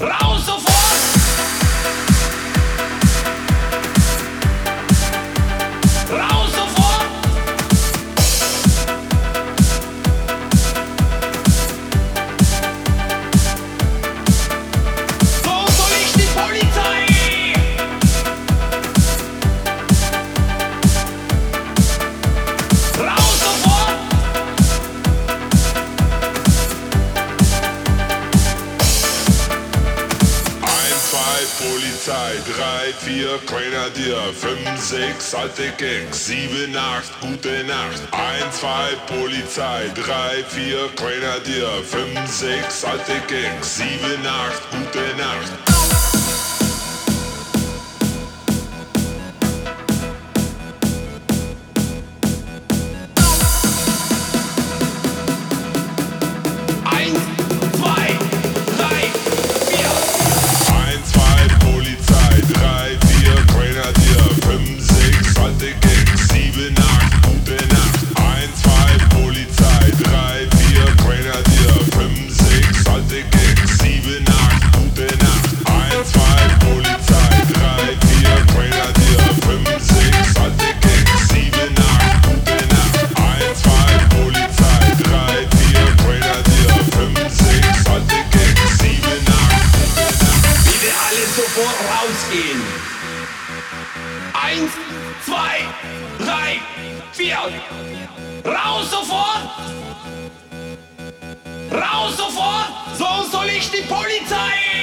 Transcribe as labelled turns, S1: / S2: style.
S1: Raúl. Polizei, drei, vier Grenadier, fünf, sechs alte Gangs, sieben, acht, gute Nacht. Ein, zwei Polizei, drei, vier Grenadier, fünf, sechs alte Gangs, sieben, acht, gute Nacht.
S2: Drei, vier. Raus sofort! Raus sofort! So soll ich die Polizei!